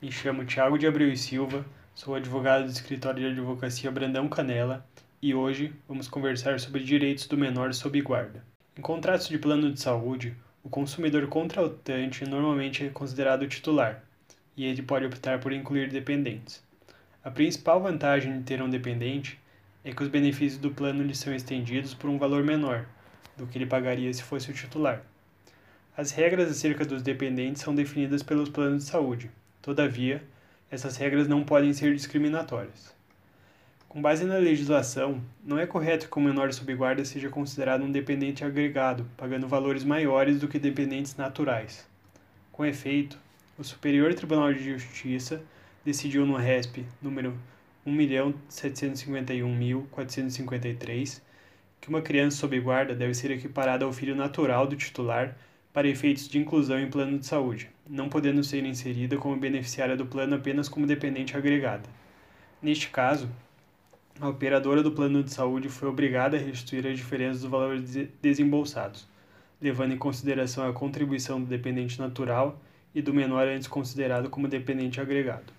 Me chamo Tiago de Abreu e Silva, sou advogado do escritório de advocacia Brandão Canela e hoje vamos conversar sobre direitos do menor sob guarda. Em contratos de plano de saúde, o consumidor contratante normalmente é considerado titular e ele pode optar por incluir dependentes. A principal vantagem de ter um dependente é que os benefícios do plano lhe são estendidos por um valor menor do que ele pagaria se fosse o titular. As regras acerca dos dependentes são definidas pelos planos de saúde Todavia, essas regras não podem ser discriminatórias. Com base na legislação, não é correto que o menor sob guarda seja considerado um dependente agregado, pagando valores maiores do que dependentes naturais. Com efeito, o Superior Tribunal de Justiça decidiu no RESP número 1.751.453 que uma criança sob guarda deve ser equiparada ao filho natural do titular para efeitos de inclusão em plano de saúde, não podendo ser inserida como beneficiária do plano apenas como dependente agregada. Neste caso, a operadora do plano de saúde foi obrigada a restituir as diferenças dos valores desembolsados, levando em consideração a contribuição do dependente natural e do menor antes considerado como dependente agregado.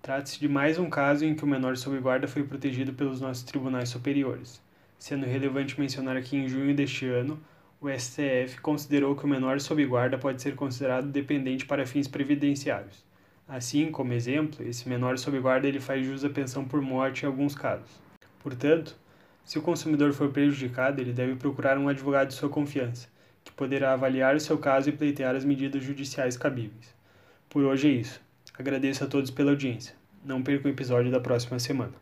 Trata-se de mais um caso em que o menor sob guarda foi protegido pelos nossos tribunais superiores, sendo relevante mencionar que em junho deste ano o STF considerou que o menor sob guarda pode ser considerado dependente para fins previdenciários. Assim, como exemplo, esse menor sob guarda ele faz jus à pensão por morte em alguns casos. Portanto, se o consumidor for prejudicado, ele deve procurar um advogado de sua confiança, que poderá avaliar o seu caso e pleitear as medidas judiciais cabíveis. Por hoje é isso. Agradeço a todos pela audiência. Não perca o episódio da próxima semana.